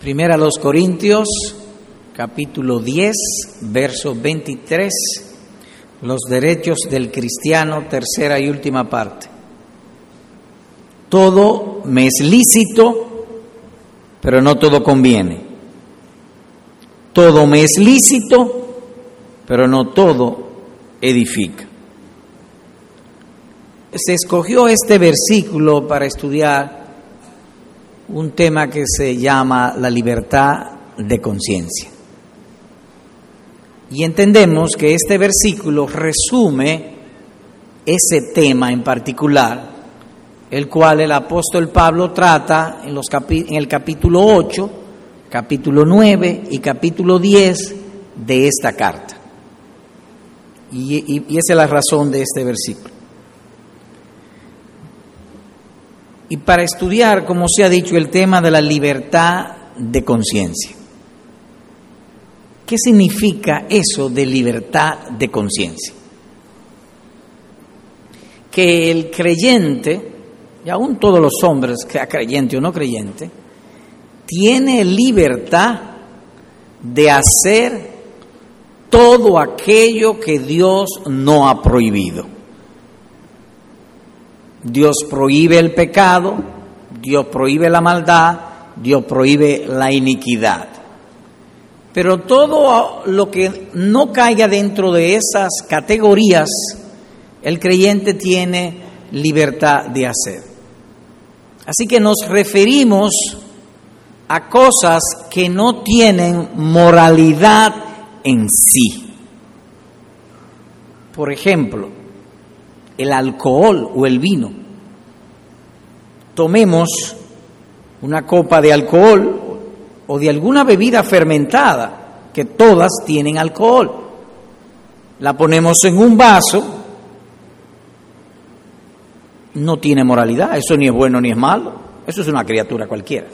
Primera a los Corintios, capítulo 10, verso 23, los derechos del cristiano, tercera y última parte. Todo me es lícito, pero no todo conviene. Todo me es lícito, pero no todo edifica. Se escogió este versículo para estudiar un tema que se llama la libertad de conciencia. Y entendemos que este versículo resume ese tema en particular, el cual el apóstol Pablo trata en, los en el capítulo 8, capítulo 9 y capítulo 10 de esta carta. Y, y, y esa es la razón de este versículo. Y para estudiar, como se ha dicho, el tema de la libertad de conciencia. ¿Qué significa eso de libertad de conciencia? Que el creyente, y aún todos los hombres, creyente o no creyente, tiene libertad de hacer todo aquello que Dios no ha prohibido. Dios prohíbe el pecado, Dios prohíbe la maldad, Dios prohíbe la iniquidad. Pero todo lo que no caiga dentro de esas categorías, el creyente tiene libertad de hacer. Así que nos referimos a cosas que no tienen moralidad en sí. Por ejemplo, el alcohol o el vino. Tomemos una copa de alcohol o de alguna bebida fermentada, que todas tienen alcohol. La ponemos en un vaso, no tiene moralidad, eso ni es bueno ni es malo, eso es una criatura cualquiera.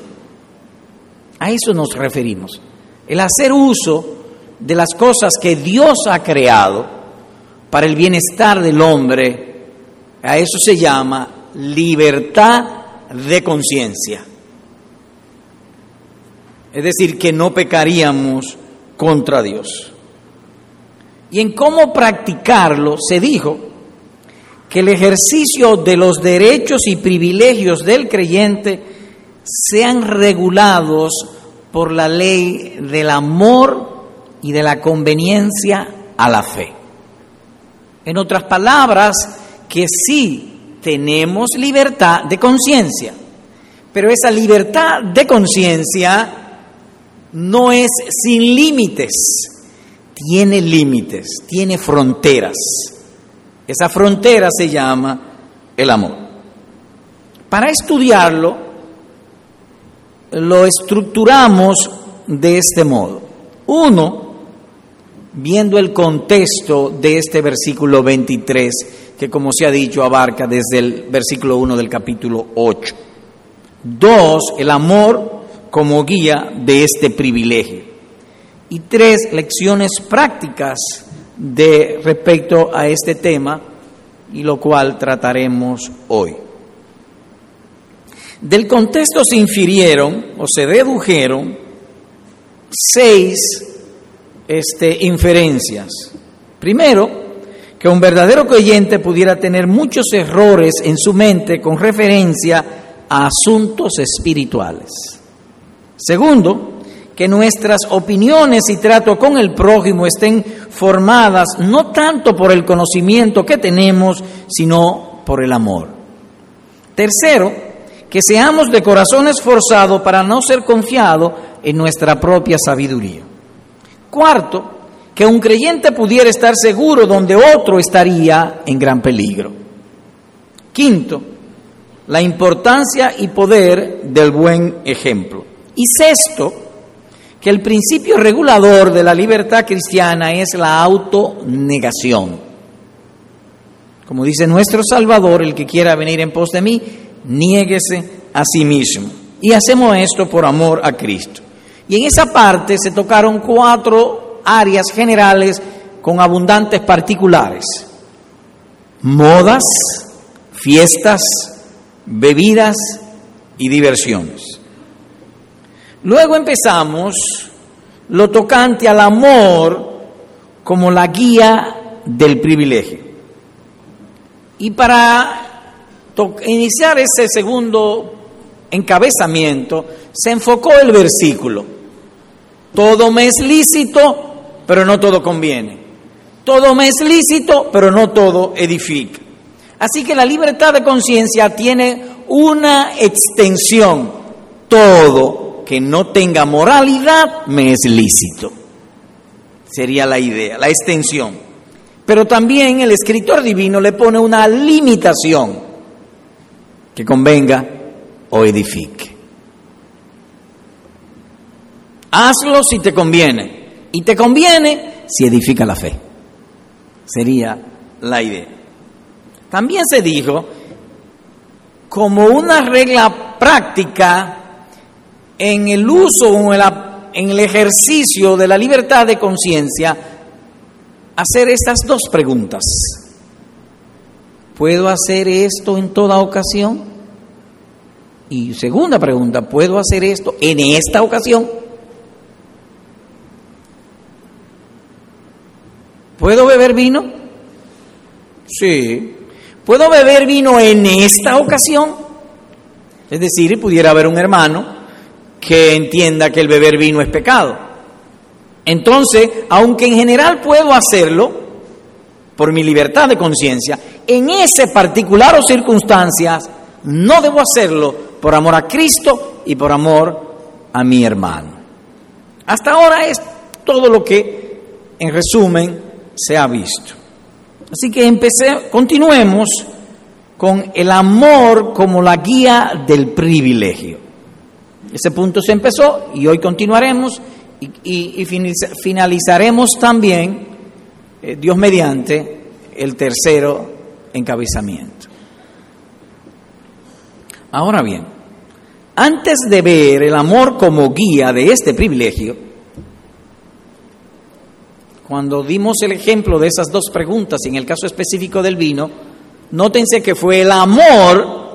A eso nos referimos. El hacer uso de las cosas que Dios ha creado para el bienestar del hombre a eso se llama libertad de conciencia. Es decir, que no pecaríamos contra Dios. Y en cómo practicarlo se dijo que el ejercicio de los derechos y privilegios del creyente sean regulados por la ley del amor y de la conveniencia a la fe. En otras palabras, que sí tenemos libertad de conciencia, pero esa libertad de conciencia no es sin límites, tiene límites, tiene fronteras. Esa frontera se llama el amor. Para estudiarlo, lo estructuramos de este modo. Uno, viendo el contexto de este versículo 23, que como se ha dicho abarca desde el versículo 1 del capítulo 8. Dos, el amor como guía de este privilegio. Y tres, lecciones prácticas de respecto a este tema y lo cual trataremos hoy. Del contexto se infirieron o se dedujeron seis este, inferencias. Primero, que un verdadero creyente pudiera tener muchos errores en su mente con referencia a asuntos espirituales. Segundo, que nuestras opiniones y trato con el prójimo estén formadas no tanto por el conocimiento que tenemos, sino por el amor. Tercero, que seamos de corazón esforzado para no ser confiado en nuestra propia sabiduría. Cuarto, que un creyente pudiera estar seguro donde otro estaría en gran peligro. Quinto, la importancia y poder del buen ejemplo. Y sexto, que el principio regulador de la libertad cristiana es la autonegación. Como dice nuestro Salvador, el que quiera venir en pos de mí, niéguese a sí mismo. Y hacemos esto por amor a Cristo. Y en esa parte se tocaron cuatro áreas generales con abundantes particulares. Modas, fiestas, bebidas y diversiones. Luego empezamos lo tocante al amor como la guía del privilegio. Y para iniciar ese segundo encabezamiento, se enfocó el versículo. Todo me es lícito, pero no todo conviene. Todo me es lícito, pero no todo edifica. Así que la libertad de conciencia tiene una extensión. Todo que no tenga moralidad me es lícito. Sería la idea, la extensión. Pero también el escritor divino le pone una limitación que convenga o edifique. Hazlo si te conviene. Y te conviene si edifica la fe. Sería la idea. También se dijo, como una regla práctica en el uso o en el ejercicio de la libertad de conciencia, hacer estas dos preguntas. ¿Puedo hacer esto en toda ocasión? Y segunda pregunta, ¿puedo hacer esto en esta ocasión? ¿Puedo beber vino? Sí. ¿Puedo beber vino en esta ocasión? Es decir, pudiera haber un hermano que entienda que el beber vino es pecado. Entonces, aunque en general puedo hacerlo por mi libertad de conciencia, en ese particular o circunstancias no debo hacerlo por amor a Cristo y por amor a mi hermano. Hasta ahora es todo lo que, en resumen, se ha visto. Así que empecé, continuemos con el amor como la guía del privilegio. Ese punto se empezó y hoy continuaremos y, finalizaremos también, eh, Dios mediante, el tercero encabezamiento. Ahora bien, antes de ver el amor como guía de este privilegio, cuando dimos el ejemplo de esas dos preguntas, en el caso específico del vino, nótense que fue el amor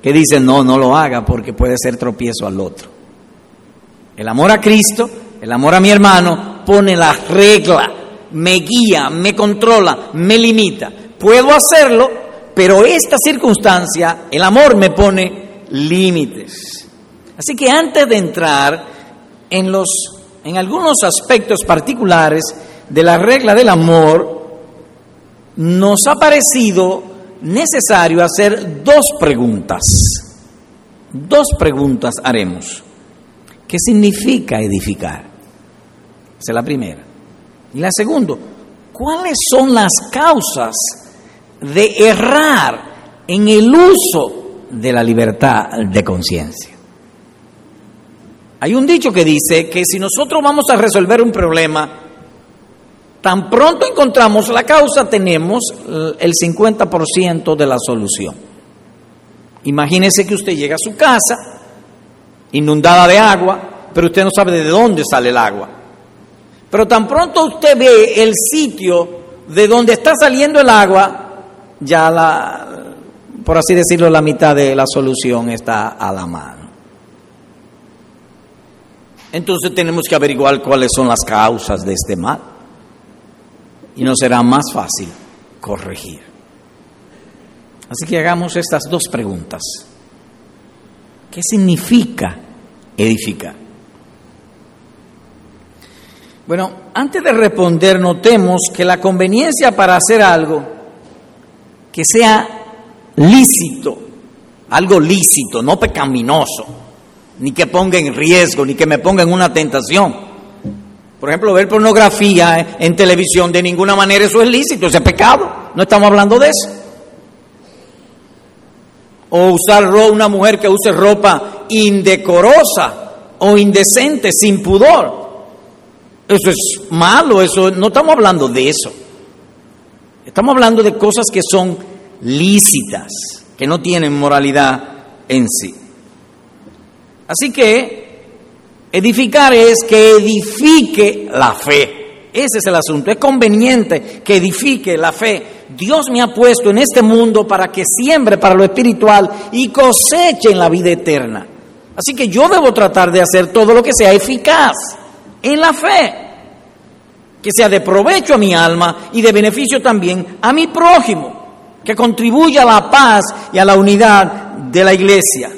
que dice, no, no lo haga porque puede ser tropiezo al otro. El amor a Cristo, el amor a mi hermano, pone la regla, me guía, me controla, me limita. Puedo hacerlo, pero esta circunstancia, el amor me pone límites. Así que antes de entrar en los en algunos aspectos particulares de la regla del amor, nos ha parecido necesario hacer dos preguntas. Dos preguntas haremos. ¿Qué significa edificar? Esa es la primera. Y la segunda, ¿cuáles son las causas de errar en el uso de la libertad de conciencia? Hay un dicho que dice que si nosotros vamos a resolver un problema, tan pronto encontramos la causa, tenemos el 50% de la solución. Imagínese que usted llega a su casa inundada de agua, pero usted no sabe de dónde sale el agua. Pero tan pronto usted ve el sitio de donde está saliendo el agua, ya la, por así decirlo, la mitad de la solución está a la mano. Entonces tenemos que averiguar cuáles son las causas de este mal. Y nos será más fácil corregir. Así que hagamos estas dos preguntas. ¿Qué significa edificar? Bueno, antes de responder, notemos que la conveniencia para hacer algo que sea lícito, algo lícito, no pecaminoso, ni que ponga en riesgo, ni que me ponga en una tentación. Por ejemplo, ver pornografía en televisión, de ninguna manera eso es lícito, eso es pecado. No estamos hablando de eso. O usar una mujer que use ropa indecorosa o indecente, sin pudor. Eso es malo, eso no estamos hablando de eso. Estamos hablando de cosas que son lícitas, que no tienen moralidad en sí. Así que edificar es que edifique la fe. Ese es el asunto. Es conveniente que edifique la fe. Dios me ha puesto en este mundo para que siembre para lo espiritual y coseche en la vida eterna. Así que yo debo tratar de hacer todo lo que sea eficaz en la fe, que sea de provecho a mi alma y de beneficio también a mi prójimo, que contribuya a la paz y a la unidad de la iglesia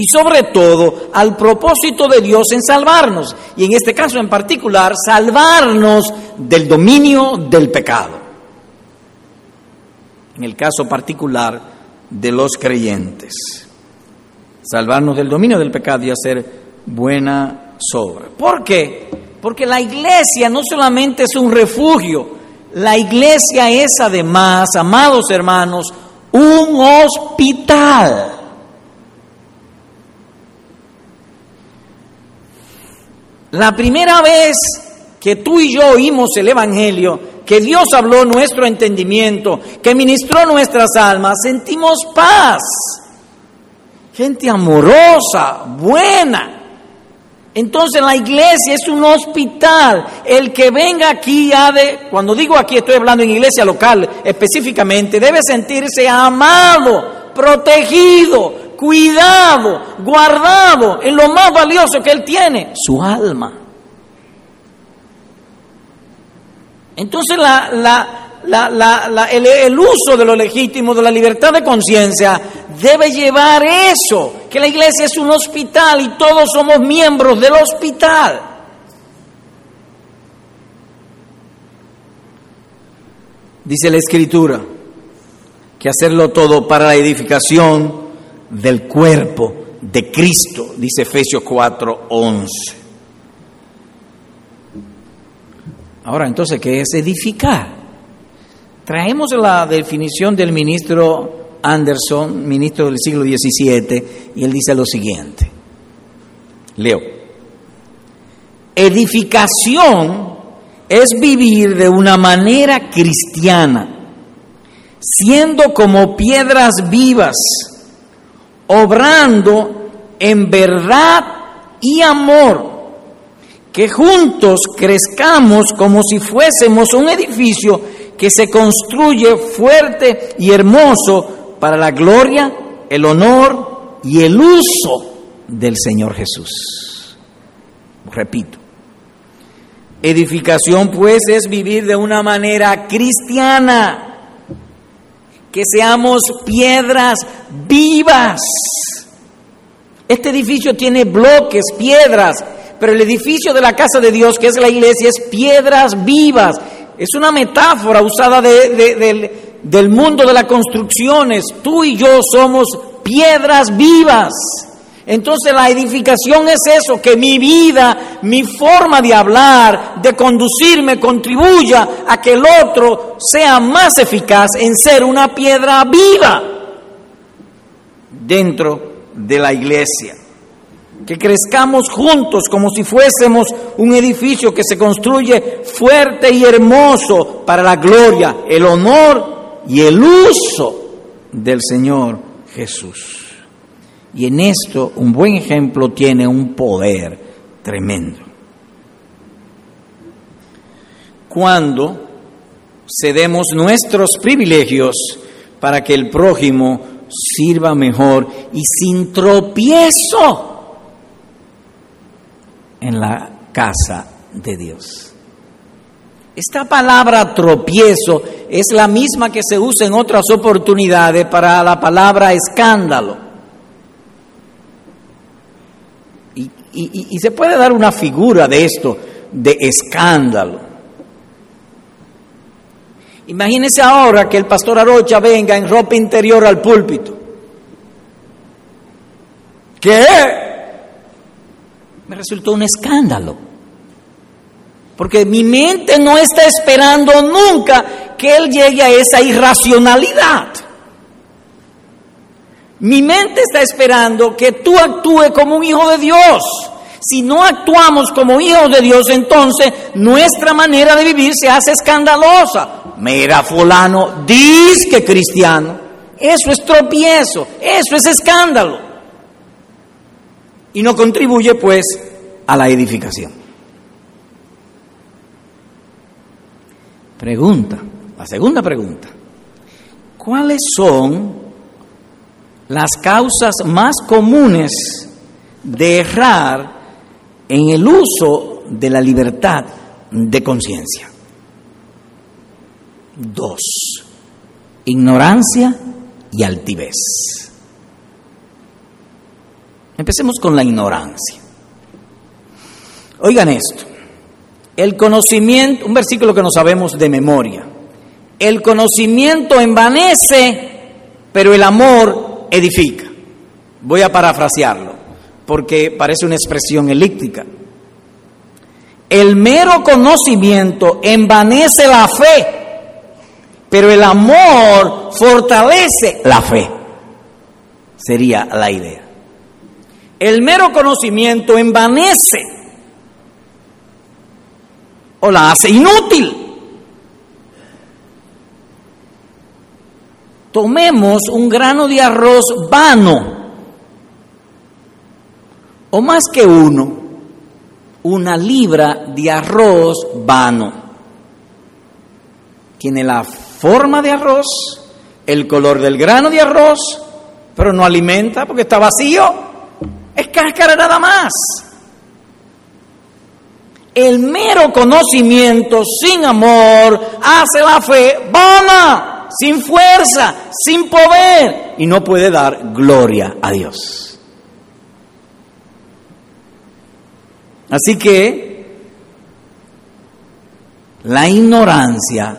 y sobre todo al propósito de Dios en salvarnos, y en este caso en particular, salvarnos del dominio del pecado. En el caso particular de los creyentes, salvarnos del dominio del pecado y hacer buena sobra. ¿Por qué? Porque la iglesia no solamente es un refugio, la iglesia es además, amados hermanos, un hospital. La primera vez que tú y yo oímos el Evangelio, que Dios habló nuestro entendimiento, que ministró nuestras almas, sentimos paz. Gente amorosa, buena. Entonces la iglesia es un hospital. El que venga aquí ha de, cuando digo aquí estoy hablando en iglesia local específicamente, debe sentirse amado, protegido, cuidado, guardado en lo más valioso que él tiene, su alma. Entonces el, el uso de lo legítimo, de la libertad de conciencia, debe llevar eso, que la iglesia es un hospital y todos somos miembros del hospital. Dice la escritura que hacerlo todo para la edificación del cuerpo de Cristo, dice Efesios 4:11. Ahora, entonces, ¿qué es edificar? Traemos la definición del ministro Anderson, ministro del siglo XVII, y él dice lo siguiente. Leo. Edificación es vivir de una manera cristiana, siendo como piedras vivas obrando en verdad y amor, que juntos crezcamos como si fuésemos un edificio que se construye fuerte y hermoso para la gloria, el honor y el uso del Señor Jesús. Repito, edificación pues es vivir de una manera cristiana que seamos piedras vivas. Este edificio tiene bloques, piedras, pero el edificio de la casa de Dios, que es la iglesia, es piedras vivas. Es una metáfora usada del mundo de las construcciones. Tú y yo somos piedras vivas. Entonces la edificación es eso, que mi vida, mi forma de hablar, de conducirme, contribuya a que el otro sea más eficaz en ser una piedra viva dentro de la iglesia. Que crezcamos juntos como si fuésemos un edificio que se construye fuerte y hermoso para la gloria, el honor y el uso del Señor Jesús. Y en esto un buen ejemplo tiene un poder tremendo. Cuando cedemos nuestros privilegios para que el prójimo sirva mejor y sin tropiezo en la casa de Dios. Esta palabra tropiezo es la misma que se usa en otras oportunidades para la palabra escándalo. Y, se puede dar una figura de esto, de escándalo. Imagínese ahora que el pastor Arocha venga en ropa interior al púlpito. ¿Qué? Me resultó un escándalo. Porque mi mente no está esperando nunca que él llegue a esa irracionalidad. Mi mente está esperando que tú actúes como un hijo de Dios. Si no actuamos como hijos de Dios, entonces nuestra manera de vivir se hace escandalosa. Mira, fulano, dice que cristiano. Eso es tropiezo, eso es escándalo. Y no contribuye pues a la edificación. Pregunta, la segunda pregunta. ¿Cuáles son las causas más comunes de errar en el uso de la libertad de conciencia. Dos, ignorancia y altivez. Empecemos con la ignorancia. Oigan esto, el conocimiento, un versículo que no sabemos de memoria, el conocimiento envanece, pero el amor edifica. Voy a parafrasearlo, porque parece una expresión elíptica. El mero conocimiento envanece la fe, pero el amor fortalece la fe. Sería la idea. El mero conocimiento envanece o la hace inútil. Tomemos un grano de arroz vano, o más que uno, una libra de arroz vano. Tiene la forma de arroz, el color del grano de arroz, pero no alimenta porque está vacío. Es cáscara nada más. El mero conocimiento sin amor hace la fe vana, sin fuerza, sin poder y no puede dar gloria a Dios. Así que la ignorancia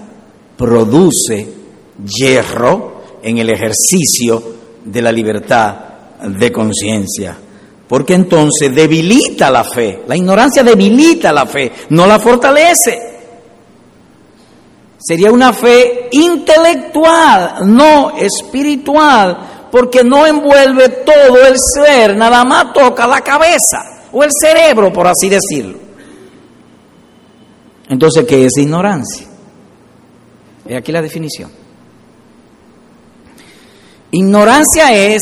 produce hierro en el ejercicio de la libertad de conciencia, porque entonces debilita la fe, la ignorancia debilita la fe, no la fortalece. Sería una fe intelectual, no espiritual, porque no envuelve todo el ser, nada más toca la cabeza o el cerebro, por así decirlo. Entonces, ¿qué es ignorancia? He aquí la definición. Ignorancia es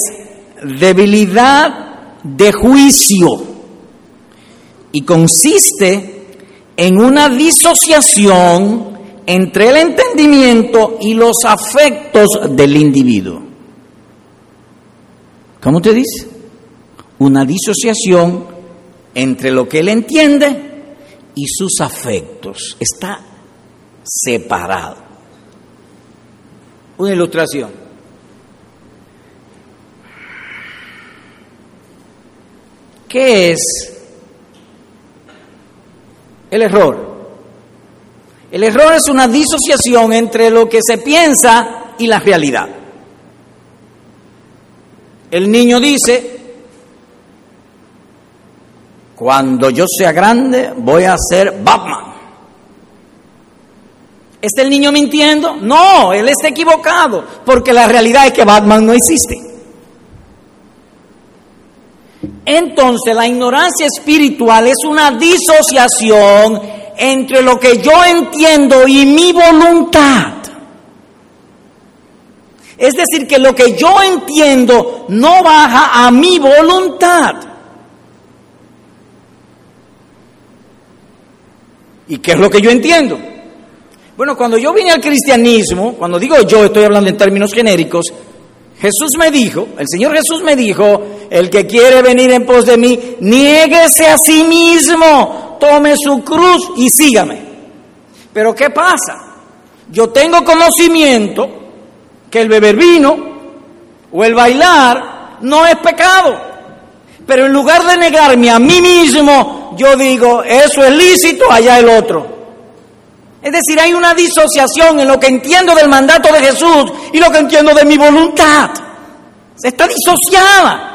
debilidad de juicio y consiste en una disociación entre el entendimiento y los afectos del individuo. ¿Cómo te dice? Una disociación entre lo que él entiende y sus afectos. Está separado. Una ilustración. ¿Qué es el error? El error es una disociación entre lo que se piensa y la realidad. El niño dice, cuando yo sea grande voy a ser Batman. ¿Está el niño mintiendo? No, él está equivocado, porque la realidad es que Batman no existe. Entonces la ignorancia espiritual es una disociación entre lo que yo entiendo y mi voluntad. Es decir, que lo que yo entiendo no baja a mi voluntad. ¿Y qué es lo que yo entiendo? Bueno, cuando yo vine al cristianismo, cuando digo yo, estoy hablando en términos genéricos, Jesús me dijo, el Señor Jesús me dijo, el que quiere venir en pos de mí, niéguese a sí mismo, tome su cruz y sígame. Pero ¿qué pasa? Yo tengo conocimiento que el beber vino o el bailar no es pecado. Pero en lugar de negarme a mí mismo, yo digo, eso es lícito, allá el otro. Es decir, hay una disociación en lo que entiendo del mandato de Jesús y lo que entiendo de mi voluntad. Está disociada.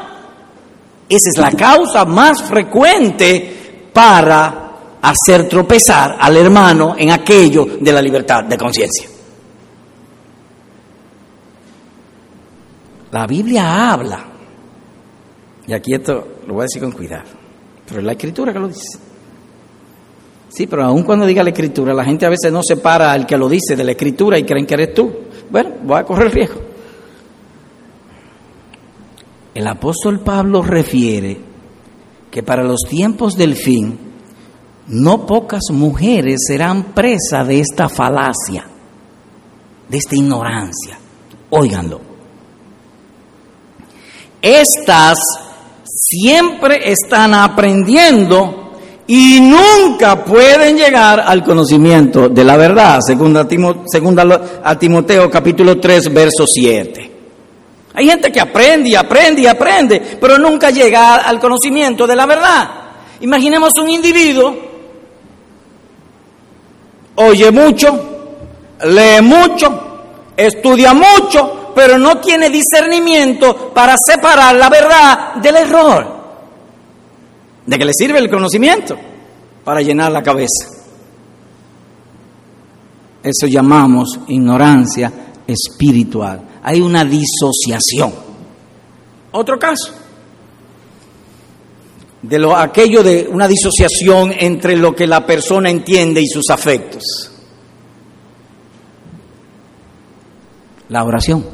Esa es la causa más frecuente para hacer tropezar al hermano en aquello de la libertad de conciencia. La Biblia habla y aquí esto lo voy a decir con cuidado, pero es la escritura que lo dice. Sí, pero aun cuando diga la escritura, la gente a veces no separa al que lo dice de la escritura y creen que eres tú. Bueno, voy a correr riesgo. El apóstol Pablo refiere que para los tiempos del fin, no pocas mujeres serán presas de esta falacia, de esta ignorancia. Óiganlo. Estas siempre están aprendiendo y nunca pueden llegar al conocimiento de la verdad, según a Timoteo capítulo 3, verso 7. Hay gente que aprende y aprende y aprende, pero nunca llega al conocimiento de la verdad. Imaginemos un individuo, oye mucho, lee mucho, estudia mucho, pero no tiene discernimiento para separar la verdad del error. ¿De qué le sirve el conocimiento? Para llenar la cabeza. Eso llamamos ignorancia espiritual. Hay una disociación. Otro caso. De lo, aquello de una disociación entre lo que la persona entiende y sus afectos. La oración.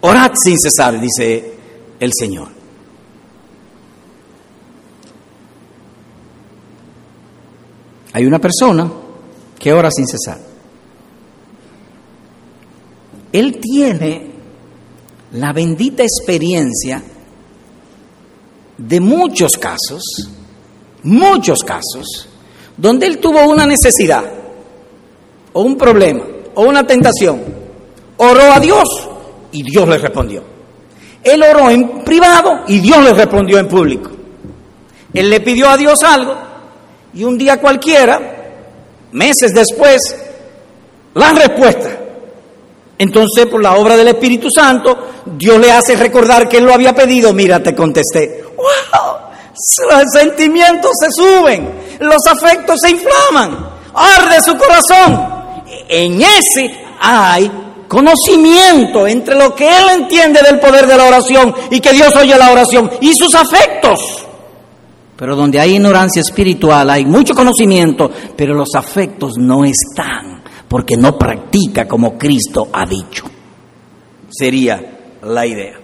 Orad sin cesar, dice el Señor. Hay una persona que ora sin cesar. Él tiene la bendita experiencia de muchos casos, muchos casos, donde él tuvo una necesidad, o un problema, o una tentación, oró a Dios y Dios le respondió. Él oró en privado y Dios le respondió en público. Él le pidió a Dios algo y un día cualquiera, meses después, la respuesta. Entonces, por la obra del Espíritu Santo, Dios le hace recordar que él lo había pedido. Mira, te contesté. ¡Wow! Los sentimientos se suben, los afectos se inflaman, arde su corazón. En ese hay conocimiento entre lo que él entiende del poder de la oración y que Dios oye la oración y sus afectos. Pero donde hay ignorancia espiritual hay mucho conocimiento, pero los afectos no están, porque no practica como Cristo ha dicho. Sería la idea.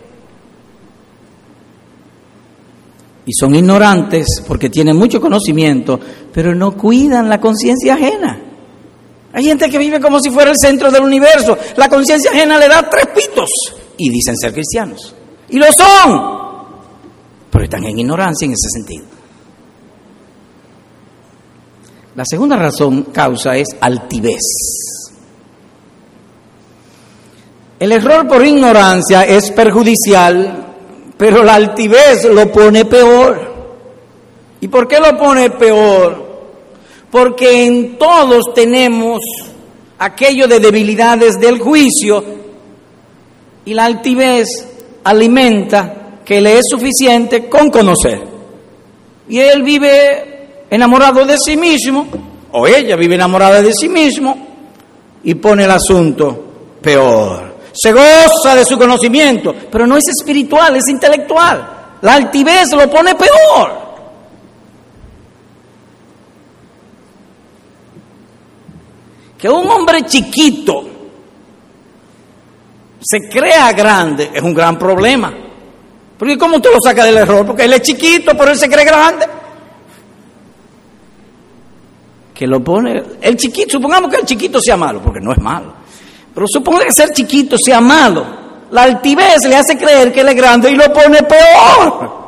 Y son ignorantes porque tienen mucho conocimiento, pero no cuidan la conciencia ajena. Hay gente que vive como si fuera el centro del universo. La conciencia ajena le da tres pitos y dicen ser cristianos. Y lo son, pero están en ignorancia en ese sentido. La segunda razón, causa, es altivez. El error por ignorancia es perjudicial, pero la altivez lo pone peor. ¿Y por qué lo pone peor? Porque en todos tenemos aquello de debilidades del juicio y la altivez alimenta que le es suficiente con conocer. Y él vive enamorado de sí mismo, o ella vive enamorada de sí mismo, y pone el asunto peor. Se goza de su conocimiento, pero no es espiritual, es intelectual. La altivez lo pone peor. Que un hombre chiquito se crea grande es un gran problema. Porque ¿cómo tú lo sacas del error? Porque él es chiquito, pero él se cree grande que lo pone, el chiquito, supongamos que el chiquito sea malo, porque no es malo, pero supongo que ser chiquito sea malo, la altivez le hace creer que él es grande y lo pone peor.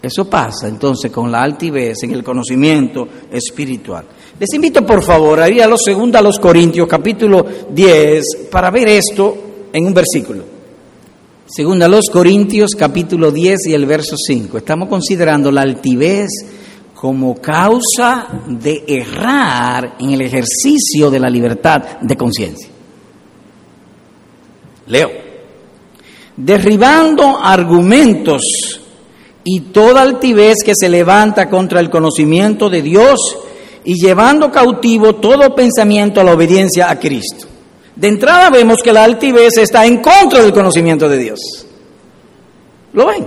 Eso pasa entonces con la altivez en el conocimiento espiritual. Les invito por favor a ir a los segundos a los Corintios capítulo 10 para ver esto en un versículo. Segunda a los Corintios capítulo 10 y el verso 5. Estamos considerando la altivez como causa de errar en el ejercicio de la libertad de conciencia. Leo, derribando argumentos y toda altivez que se levanta contra el conocimiento de Dios y llevando cautivo todo pensamiento a la obediencia a Cristo. De entrada vemos que la altivez está en contra del conocimiento de Dios. ¿Lo ven?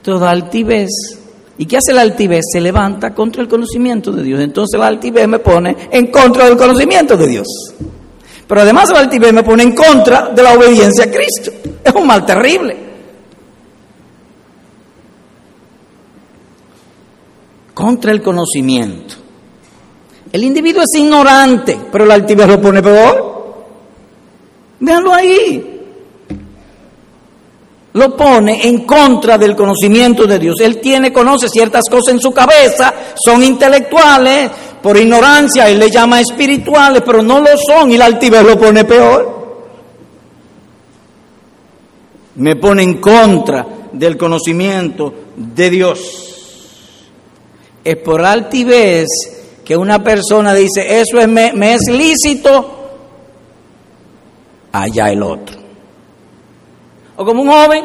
Toda altivez ¿Y qué hace la altivez? Se levanta contra el conocimiento de Dios. Entonces la altivez me pone en contra del conocimiento de Dios. Pero además la altivez me pone en contra de la obediencia a Cristo. Es un mal terrible. Contra el conocimiento. El individuo es ignorante, pero la altivez lo pone peor. Véanlo ahí. Lo pone en contra del conocimiento de Dios. Él tiene, conoce ciertas cosas en su cabeza, son intelectuales, por ignorancia él le llama espirituales, pero no lo son y la altivez lo pone peor. Me pone en contra del conocimiento de Dios. Es por altivez que una persona dice, eso es, me, me es lícito, allá el otro. O como un joven,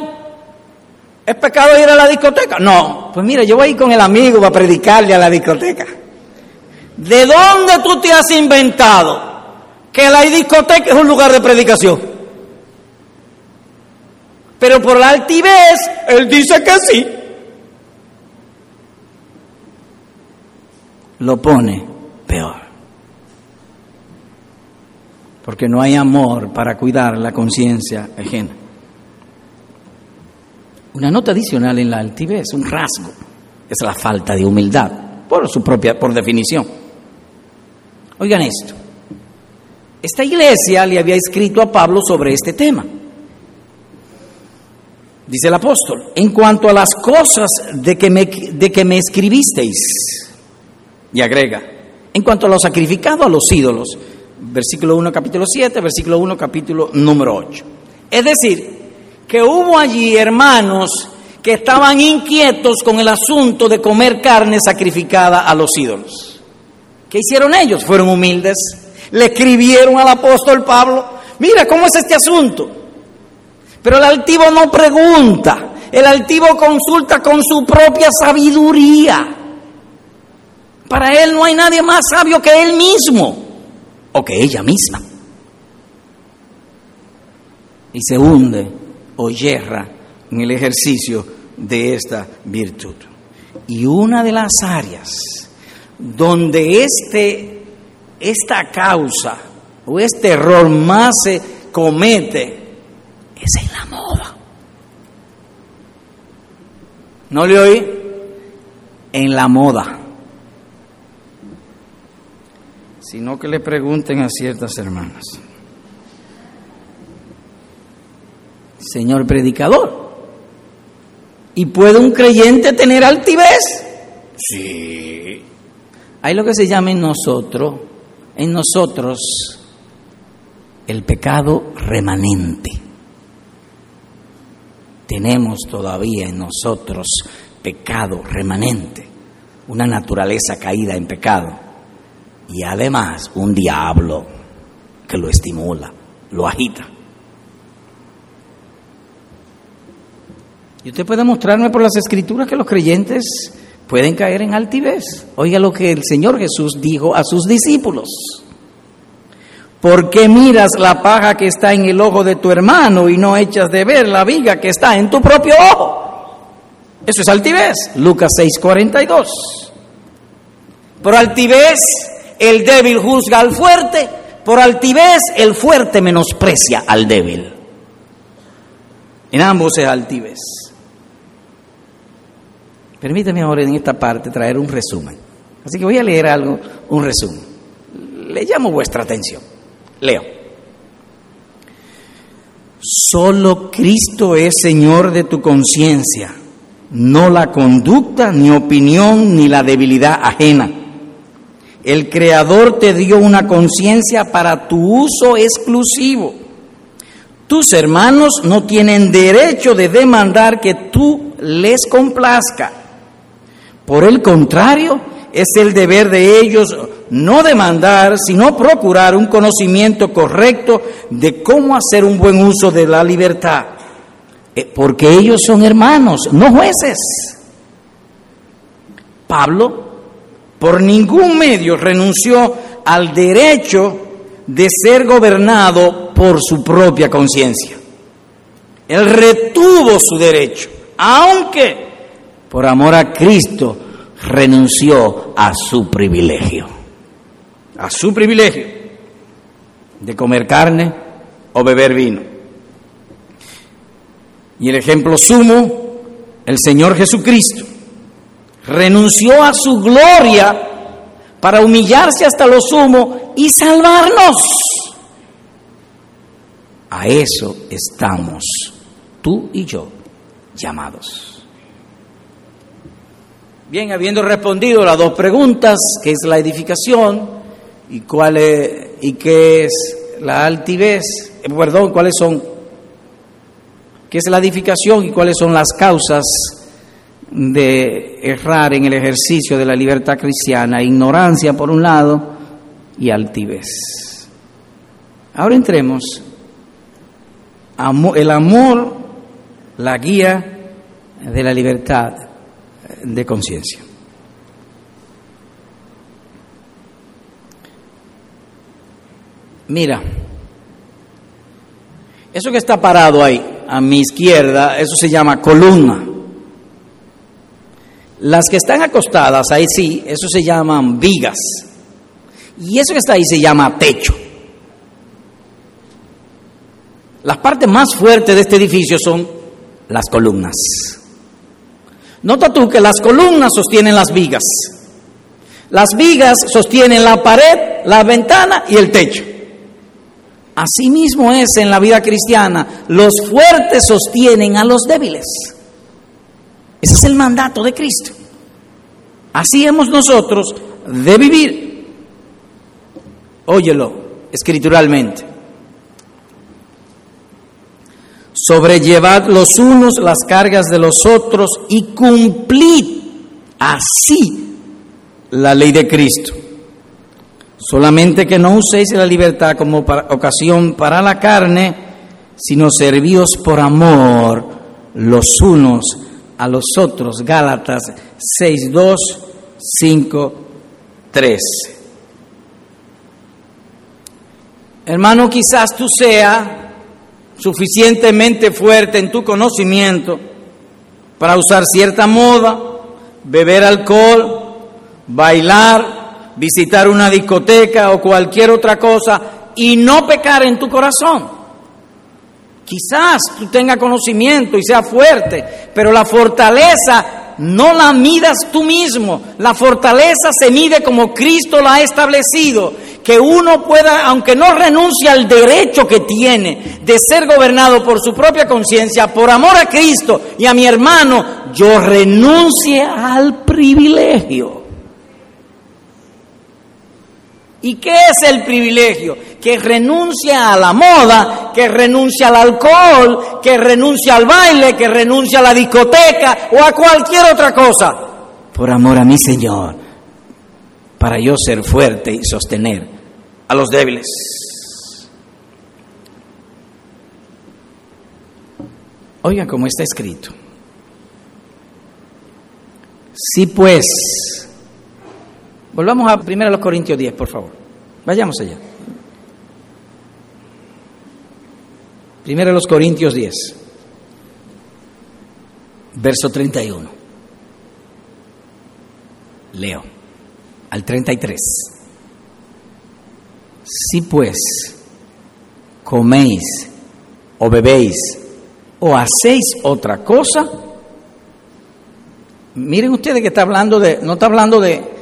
¿es pecado ir a la discoteca? No, pues mira, yo voy a ir con el amigo para predicarle a la discoteca. ¿De dónde tú te has inventado que la discoteca es un lugar de predicación? Pero por la altivez, él dice que sí. Lo pone peor. Porque no hay amor para cuidar la conciencia ajena. Una nota adicional en la altivez, un rasgo, es la falta de humildad, por su propia, por definición. Oigan esto. Esta iglesia le había escrito a Pablo sobre este tema. Dice el apóstol, en cuanto a las cosas de que me, de que me escribisteis, y agrega, en cuanto a lo sacrificado a los ídolos, versículo 1, capítulo 7, versículo 1, capítulo número 8. Es decir, que hubo allí hermanos que estaban inquietos con el asunto de comer carne sacrificada a los ídolos. ¿Qué hicieron ellos? Fueron humildes, le escribieron al apóstol Pablo, mira cómo es este asunto. Pero el altivo no pregunta, el altivo consulta con su propia sabiduría. Para él no hay nadie más sabio que él mismo o que ella misma. Y se hunde o yerra en el ejercicio de esta virtud. Y una de las áreas donde este, esta causa o este error más se comete es en la moda. ¿No le oí? En la moda. Sino que le pregunten a ciertas hermanas. Señor predicador. ¿Y puede un creyente tener altivez? Sí. Hay lo que se llama en nosotros, en nosotros, el pecado remanente. Tenemos todavía en nosotros pecado remanente, una naturaleza caída en pecado y además un diablo que lo estimula, lo agita. Y usted puede mostrarme por las escrituras que los creyentes pueden caer en altivez. Oiga lo que el Señor Jesús dijo a sus discípulos. ¿Por qué miras la paja que está en el ojo de tu hermano y no echas de ver la viga que está en tu propio ojo? Eso es altivez. Lucas 6:42. Por altivez el débil juzga al fuerte, por altivez el fuerte menosprecia al débil. En ambos es altivez. Permítame ahora en esta parte traer un resumen. Así que voy a leer algo, un resumen. Le llamo vuestra atención. Leo. Solo Cristo es Señor de tu conciencia, no la conducta, ni opinión, ni la debilidad ajena. El Creador te dio una conciencia para tu uso exclusivo. Tus hermanos no tienen derecho de demandar que tú les complazca. Por el contrario, es el deber de ellos no demandar, sino procurar un conocimiento correcto de cómo hacer un buen uso de la libertad. Eh, porque ellos son hermanos, no jueces. Pablo, por ningún medio, renunció al derecho de ser gobernado por su propia conciencia. Él retuvo su derecho, aunque por amor a Cristo, renunció a su privilegio, a su privilegio de comer carne o beber vino. Y el ejemplo sumo, el Señor Jesucristo, renunció a su gloria para humillarse hasta lo sumo y salvarnos. A eso estamos tú y yo llamados. Bien, habiendo respondido las dos preguntas, ¿qué es la edificación y cuál y qué es la altivez? Eh, perdón, ¿cuáles son qué es la edificación y cuáles son las causas de errar en el ejercicio de la libertad cristiana? Ignorancia por un lado y altivez. Ahora entremos el amor, la guía de la libertad de conciencia. Mira, eso que está parado ahí, a mi izquierda, eso se llama columna. Las que están acostadas, ahí sí, eso se llaman vigas. Y eso que está ahí se llama techo. Las partes más fuertes de este edificio son las columnas. Nota tú que las columnas sostienen las vigas. Las vigas sostienen la pared, la ventana y el techo. Asimismo es en la vida cristiana. Los fuertes sostienen a los débiles. Ese es el mandato de Cristo. Así hemos nosotros de vivir. Óyelo escrituralmente. Sobrellevad los unos las cargas de los otros y cumplid así la ley de Cristo. Solamente que no uséis la libertad como ocasión para la carne, sino servíos por amor los unos a los otros. Gálatas 6, 2, 5, 3. Hermano, quizás tú seas suficientemente fuerte en tu conocimiento para usar cierta moda, beber alcohol, bailar, visitar una discoteca o cualquier otra cosa y no pecar en tu corazón. Quizás tú tengas conocimiento y sea fuerte, pero la fortaleza no la midas tú mismo. La fortaleza se mide como Cristo la ha establecido que uno pueda, aunque no renuncie al derecho que tiene de ser gobernado por su propia conciencia, por amor a Cristo y a mi hermano, yo renuncie al privilegio. ¿Y qué es el privilegio? Que renuncie a la moda, que renuncie al alcohol, que renuncie al baile, que renuncie a la discoteca o a cualquier otra cosa. Por amor a mi Señor, para yo ser fuerte y sostener a los débiles. Oigan cómo está escrito. Si pues, volvamos a 1 Corintios 10, por favor. Vayamos allá. 1 Corintios 10, verso 31. Leo, al 33. Si pues coméis o bebéis o hacéis otra cosa, miren ustedes que está hablando de, no está hablando de,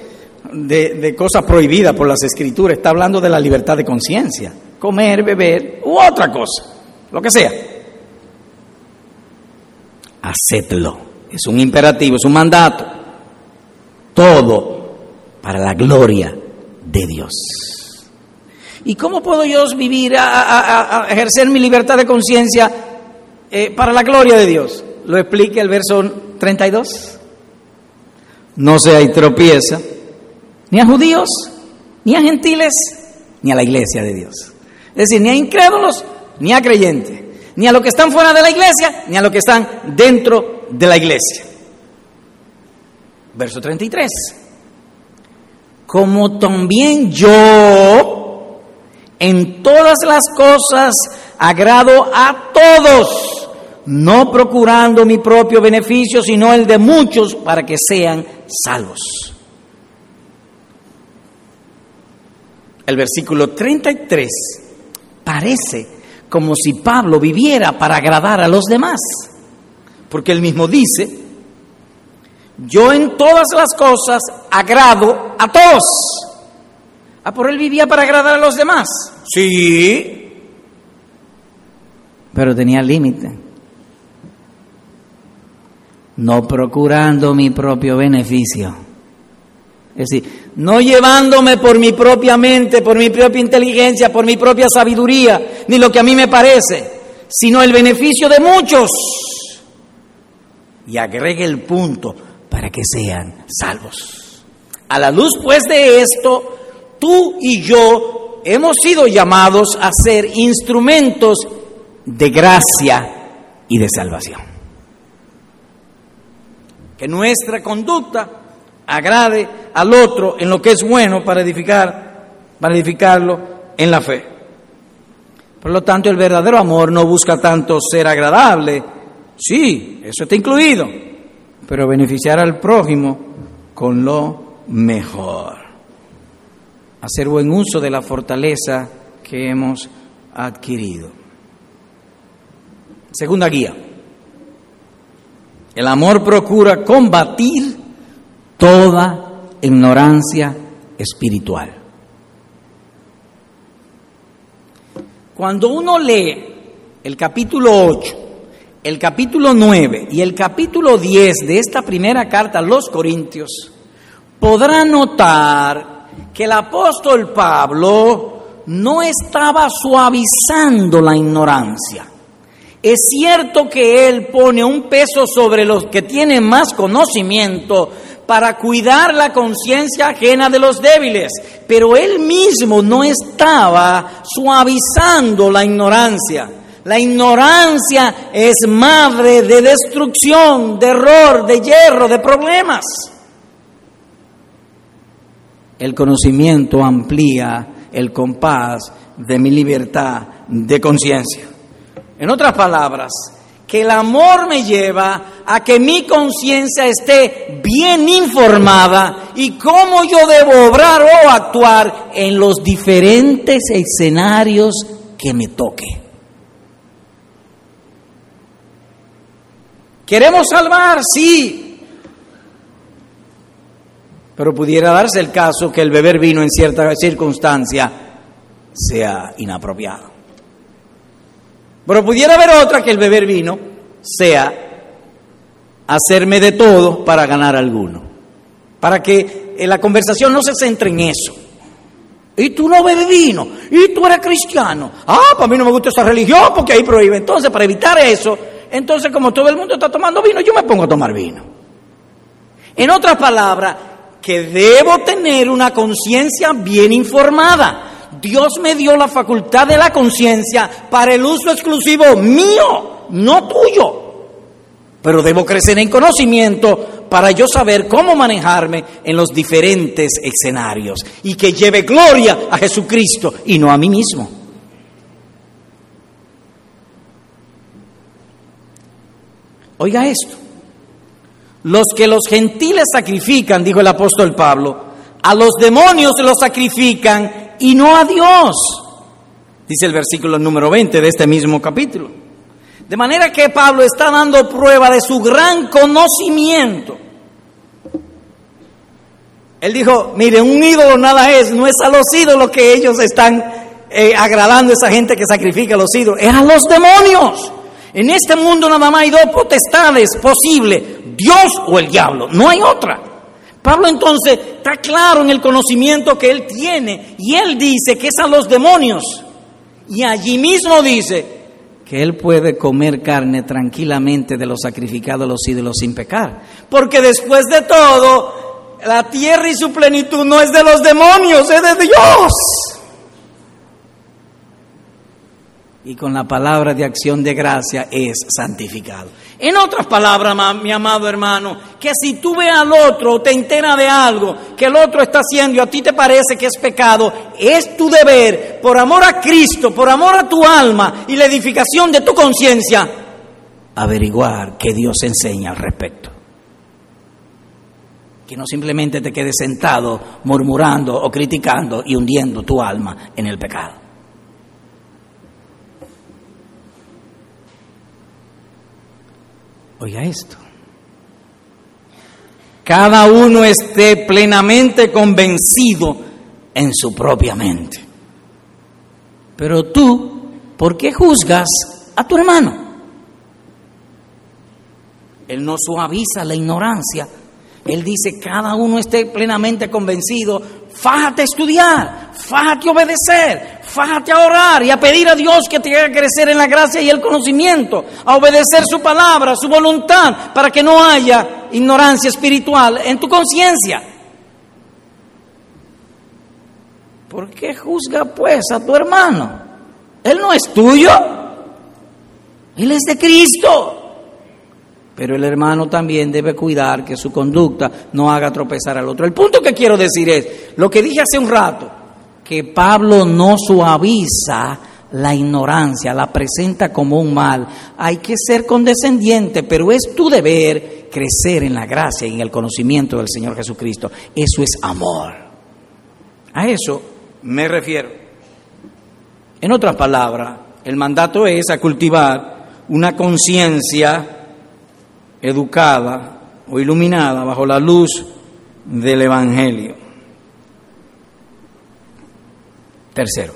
de, de cosas prohibidas por las escrituras, está hablando de la libertad de conciencia, comer, beber u otra cosa, lo que sea. Hacedlo, es un imperativo, es un mandato, todo para la gloria de Dios. ¿Y cómo puedo yo vivir, a, ejercer mi libertad de conciencia eh, para la gloria de Dios? Lo explica el verso 32. No se hay tropieza ni a judíos, ni a gentiles, ni a la iglesia de Dios. Es decir, ni a incrédulos, ni a creyentes, ni a los que están fuera de la iglesia, ni a los que están dentro de la iglesia. Verso 33. Como también yo en todas las cosas agrado a todos, no procurando mi propio beneficio, sino el de muchos para que sean salvos. El versículo 33 parece como si Pablo viviera para agradar a los demás, porque él mismo dice, yo en todas las cosas agrado a todos Ah, por él vivía para agradar a los demás. Sí. Pero tenía límite. no procurando mi propio beneficio. Es decir, no llevándome por mi propia mente, por mi propia inteligencia, por mi propia sabiduría, ni lo que a mí me parece, sino el beneficio de muchos. Y agregue el punto para que sean salvos. A la luz pues de esto, tú y yo hemos sido llamados a ser instrumentos de gracia y de salvación. Que nuestra conducta agrade al otro en lo que es bueno para edificar, para edificarlo en la fe. Por lo tanto, el verdadero amor no busca tanto ser agradable, sí, eso está incluido, pero beneficiar al prójimo con lo mejor. Hacer buen uso de la fortaleza que hemos adquirido. Segunda guía. El amor procura combatir toda ignorancia espiritual. Cuando uno lee el capítulo 8, el capítulo 9 y el capítulo 10 de esta primera carta a los Corintios, podrá notar que el apóstol Pablo no estaba suavizando la ignorancia es cierto que Él pone un peso sobre los que tienen más conocimiento para cuidar la conciencia ajena de los débiles, pero Él mismo no estaba suavizando la ignorancia. La ignorancia es madre de destrucción, de error, de hierro, de problemas. El conocimiento amplía el compás de mi libertad de conciencia. En otras palabras, que el amor me lleva a que mi conciencia esté bien informada y cómo yo debo obrar o actuar en los diferentes escenarios que me toque. ¿Queremos salvar? Sí. Pero pudiera darse el caso que el beber vino en cierta circunstancia sea inapropiado. Pero pudiera haber otra que el beber vino sea hacerme de todo para ganar alguno. Para que la conversación no se centre en eso. Y tú no bebes vino, y tú eres cristiano. Ah, para mí no me gusta esa religión porque ahí prohíbe. Entonces, para evitar eso, entonces como todo el mundo está tomando vino, yo me pongo a tomar vino. En otras palabras, que debo tener una conciencia bien informada Dios me dio la facultad de la conciencia para el uso exclusivo mío, no tuyo. Pero debo crecer en conocimiento para yo saber cómo manejarme en los diferentes escenarios y que lleve gloria a Jesucristo y no a mí mismo. Oiga esto. Los que los gentiles sacrifican, dijo el apóstol Pablo, a los demonios los sacrifican y no a Dios, dice el versículo número 20 de este mismo capítulo. De manera que Pablo está dando prueba de su gran conocimiento. Él dijo, mire, un ídolo nada es, no es a los ídolos que ellos están eh, agradando esa gente que sacrifica a los ídolos, es a los demonios. En este mundo nada más hay dos potestades posibles, Dios o el diablo, no hay otra. Pablo entonces está claro en el conocimiento que él tiene y él dice que es a los demonios. Y allí mismo dice que él puede comer carne tranquilamente de los sacrificados a los ídolos sin pecar. Porque después de todo, la tierra y su plenitud no es de los demonios, es de Dios. y con la palabra de acción de gracia es santificado. En otras palabras, mi amado hermano, que si tú ves al otro o te enteras de algo que el otro está haciendo y a ti te parece que es pecado, es tu deber, por amor a Cristo, por amor a tu alma y la edificación de tu conciencia, averiguar qué Dios enseña al respecto. Que no simplemente te quedes sentado murmurando o criticando y hundiendo tu alma en el pecado. Oiga esto. Cada uno esté plenamente convencido en su propia mente. Pero tú, ¿por qué juzgas a tu hermano? Él no suaviza la ignorancia. Él dice, cada uno esté plenamente convencido, fájate a estudiar, fájate a obedecer, fájate a orar y a pedir a Dios que te haga crecer en la gracia y el conocimiento, a obedecer su palabra, su voluntad, para que no haya ignorancia espiritual en tu conciencia. ¿Por qué juzga pues a tu hermano? Él no es tuyo, Él es de Cristo. Pero el hermano también debe cuidar que su conducta no haga tropezar al otro. El punto que quiero decir es, lo que dije hace un rato, que Pablo no suaviza la ignorancia, la presenta como un mal. Hay que ser condescendiente, pero es tu deber crecer en la gracia y en el conocimiento del Señor Jesucristo. Eso es amor. A eso me refiero. En otras palabras, el mandato es a cultivar una conciencia educada o iluminada bajo la luz del Evangelio. Tercero,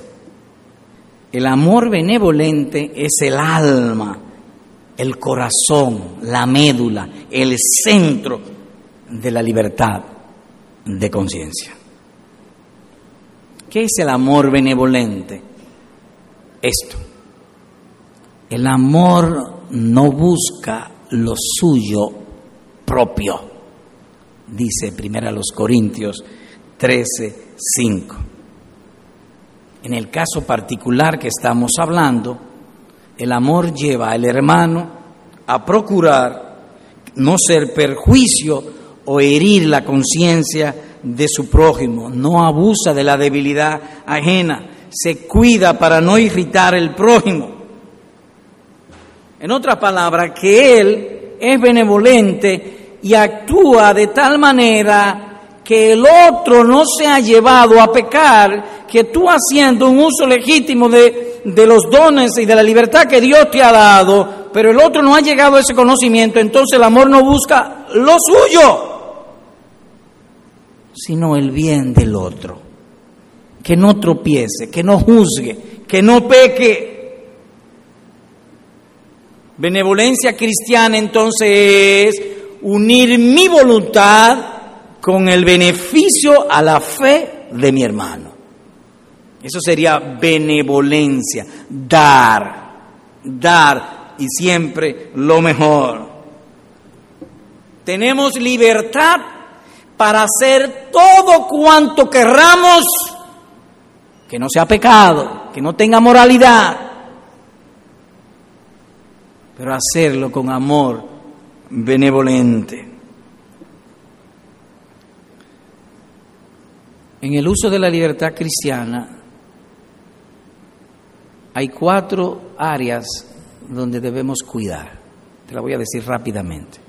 el amor benevolente es el alma, el corazón, la médula, el centro de la libertad de conciencia. ¿Qué es el amor benevolente? Esto. El amor no busca lo suyo propio, dice primero los Corintios 13, 5. En el caso particular que estamos hablando, el amor lleva al hermano a procurar no ser perjuicio o herir la conciencia de su prójimo, no abusa de la debilidad ajena, se cuida para no irritar el prójimo en otras palabras, que Él es benevolente y actúa de tal manera que el otro no se ha llevado a pecar, que tú haciendo un uso legítimo de, de los dones y de la libertad que Dios te ha dado, pero el otro no ha llegado a ese conocimiento, entonces el amor no busca lo suyo, sino el bien del otro. Que no tropiece, que no juzgue, que no peque, Benevolencia cristiana entonces es unir mi voluntad con el beneficio a la fe de mi hermano. Eso sería benevolencia, dar, dar y siempre lo mejor. Tenemos libertad para hacer todo cuanto querramos, que no sea pecado, que no tenga moralidad, pero hacerlo con amor benevolente. En el uso de la libertad cristiana hay cuatro áreas donde debemos cuidar. Te la voy a decir rápidamente.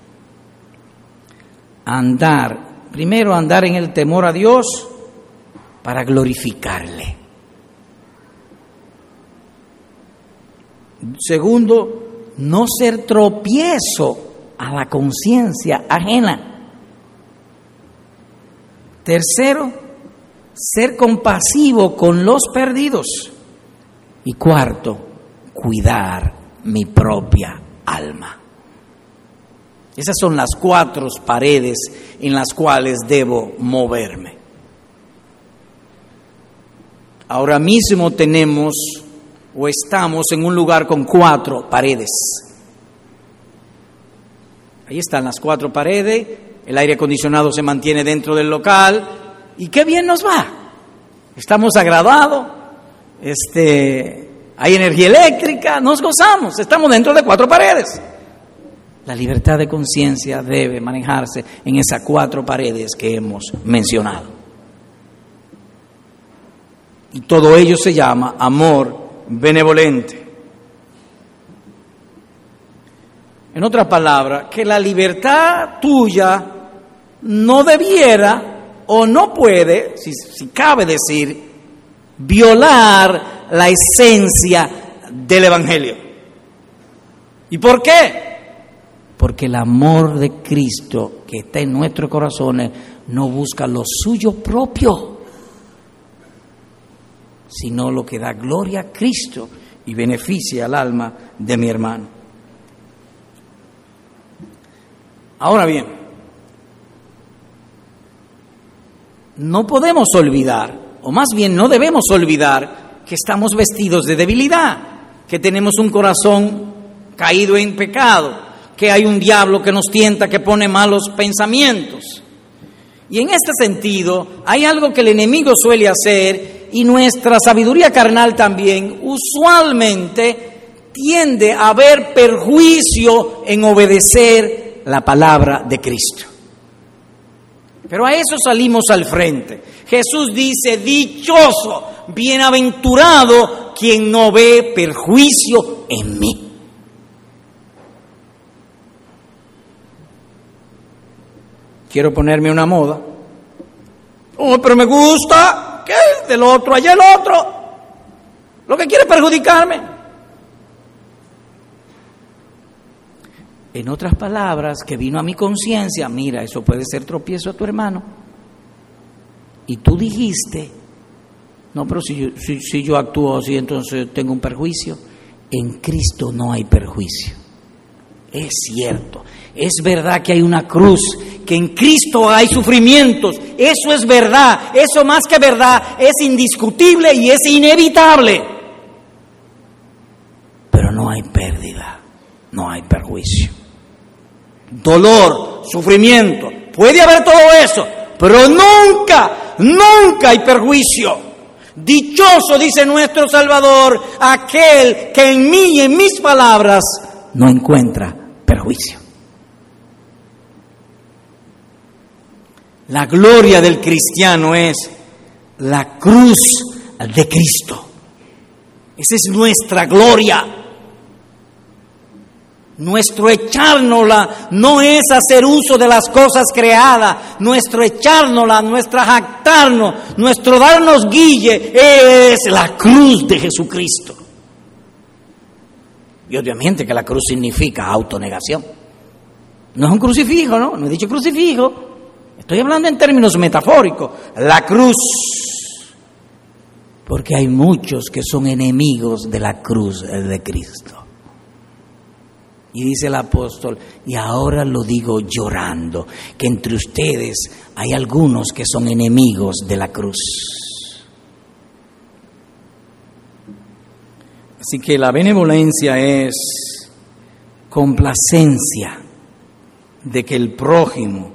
Andar, primero andar en el temor a Dios para glorificarle. Segundo, no ser tropiezo a la conciencia ajena. Tercero, ser compasivo con los perdidos. Y cuarto, cuidar mi propia alma. Esas son las cuatro paredes en las cuales debo moverme. Ahora mismo tenemos o estamos en un lugar con cuatro paredes. Ahí están las cuatro paredes, el aire acondicionado se mantiene dentro del local y qué bien nos va. Estamos agradados, este, hay energía eléctrica, nos gozamos, estamos dentro de cuatro paredes. La libertad de conciencia debe manejarse en esas cuatro paredes que hemos mencionado. Y todo ello se llama amor benevolente. En otra palabra, que la libertad tuya no debiera o no puede, si, si cabe decir, violar la esencia del Evangelio. ¿Y por qué? Porque el amor de Cristo que está en nuestros corazones no busca lo suyo propio sino lo que da gloria a Cristo y beneficia al alma de mi hermano. Ahora bien, no podemos olvidar, o más bien no debemos olvidar, que estamos vestidos de debilidad, que tenemos un corazón caído en pecado, que hay un diablo que nos tienta, que pone malos pensamientos. Y en este sentido, hay algo que el enemigo suele hacer y nuestra sabiduría carnal también usualmente tiende a haber perjuicio en obedecer la palabra de Cristo. Pero a eso salimos al frente. Jesús dice, dichoso, bienaventurado quien no ve perjuicio en mí. Quiero ponerme una moda. Oh, pero me gusta. ¿Qué? Del otro, allá el otro. Lo que quiere perjudicarme. En otras palabras, que vino a mi conciencia, mira, eso puede ser tropiezo a tu hermano. Y tú dijiste, no, pero si yo, si yo actúo así, entonces tengo un perjuicio. En Cristo no hay perjuicio. Es cierto, es verdad que hay una cruz, que en Cristo hay sufrimientos. Eso es verdad, eso más que verdad es indiscutible y es inevitable. Pero no hay pérdida, no hay perjuicio. Dolor, sufrimiento, puede haber todo eso, pero nunca, nunca hay perjuicio. Dichoso, dice nuestro Salvador, aquel que en mí y en mis palabras no encuentra perjuicio. La gloria del cristiano es la cruz de Cristo. Esa es nuestra gloria. Nuestro echárnosla no es hacer uso de las cosas creadas. Nuestro echárnosla, nuestra jactarnos, nuestro darnos guille es la cruz de Jesucristo. Y obviamente que la cruz significa autonegación. No es un crucifijo, ¿no? No he dicho crucifijo. Estoy hablando en términos metafóricos. La cruz. Porque hay muchos que son enemigos de la cruz de Cristo. Y dice el apóstol, y ahora lo digo llorando, que entre ustedes hay algunos que son enemigos de la cruz. Así que la benevolencia es complacencia de que el prójimo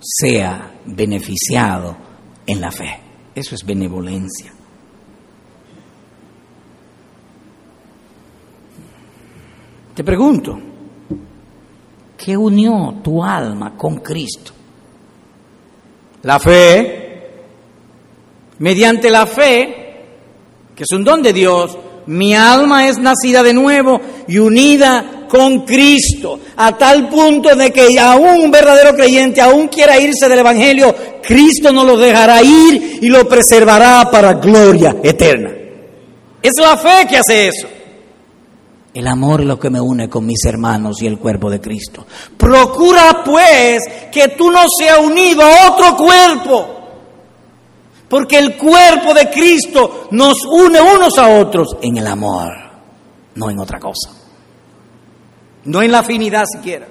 sea beneficiado en la fe. Eso es benevolencia. Te pregunto, ¿qué unió tu alma con Cristo? La fe. Mediante la fe, que es un don de Dios, mi alma es nacida de nuevo y unida con Cristo, a tal punto de que aún un verdadero creyente, aún quiera irse del Evangelio, Cristo no lo dejará ir y lo preservará para gloria eterna. Es la fe que hace eso. El amor es lo que me une con mis hermanos y el cuerpo de Cristo. Procura pues que tú no seas unido a otro cuerpo porque el cuerpo de Cristo nos une unos a otros en el amor, no en otra cosa. No en la afinidad siquiera.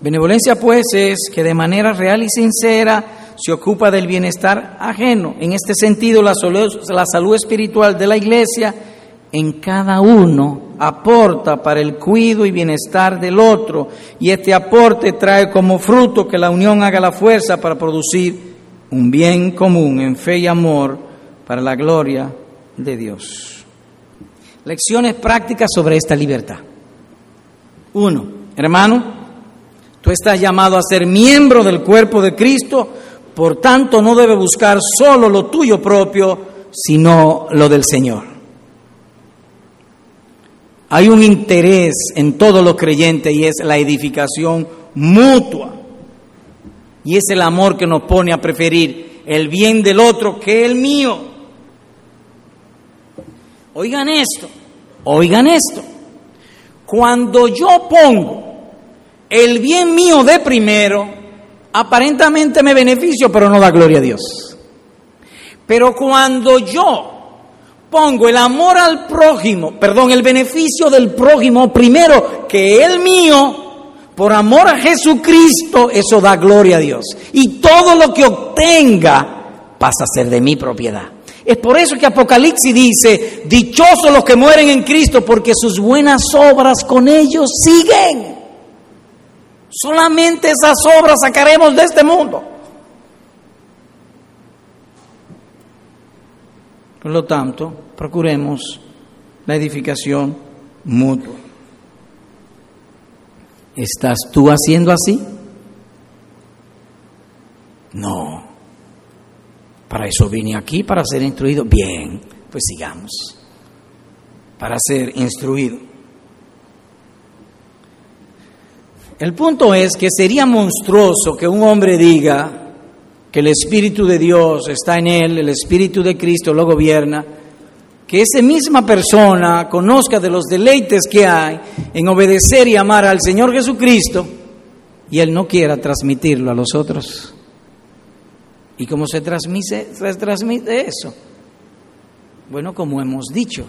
Benevolencia pues es que de manera real y sincera se ocupa del bienestar ajeno. En este sentido, la salud, espiritual de la iglesia en cada uno aporta para el cuido y bienestar del otro y este aporte trae como fruto que la unión haga la fuerza para producir un bien común en fe y amor para la gloria de Dios. Lecciones prácticas sobre esta libertad. Uno, hermano, tú estás llamado a ser miembro del cuerpo de Cristo, por tanto no debe buscar solo lo tuyo propio, sino lo del Señor. Hay un interés en todos los creyentes y es la edificación mutua. Y es el amor que nos pone a preferir el bien del otro que el mío. Oigan esto, oigan esto. Cuando yo pongo el bien mío de primero, aparentemente me beneficio, pero no da gloria a Dios. Pero cuando yo pongo el amor al prójimo, perdón, el beneficio del prójimo primero que el mío, por amor a Jesucristo, eso da gloria a Dios. Y todo lo que obtenga pasa a ser de mi propiedad. Es por eso que Apocalipsis dice, dichosos los que mueren en Cristo, porque sus buenas obras con ellos siguen. Solamente esas obras sacaremos de este mundo. Por lo tanto, procuremos la edificación mutua. ¿Estás tú haciendo así? No. Para eso vine aquí, para ser instruido. Bien, pues sigamos. Para ser instruido. El punto es que sería monstruoso que un hombre diga, que el Espíritu de Dios está en él, el Espíritu de Cristo lo gobierna, que esa misma persona conozca de los deleites que hay en obedecer y amar al Señor Jesucristo y él no quiera transmitirlo a los otros. ¿Y cómo se transmite, se transmite eso? Bueno, como hemos dicho,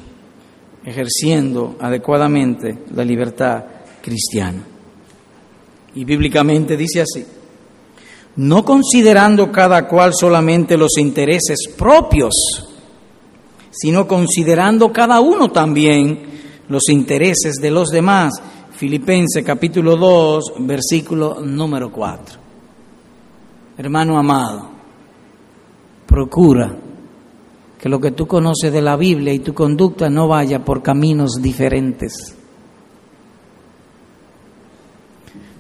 ejerciendo adecuadamente la libertad cristiana. Y bíblicamente dice así no considerando cada cual solamente los intereses propios, sino considerando cada uno también los intereses de los demás. Filipenses capítulo 2, versículo número 4. Hermano amado, procura que lo que tú conoces de la Biblia y tu conducta no vaya por caminos diferentes.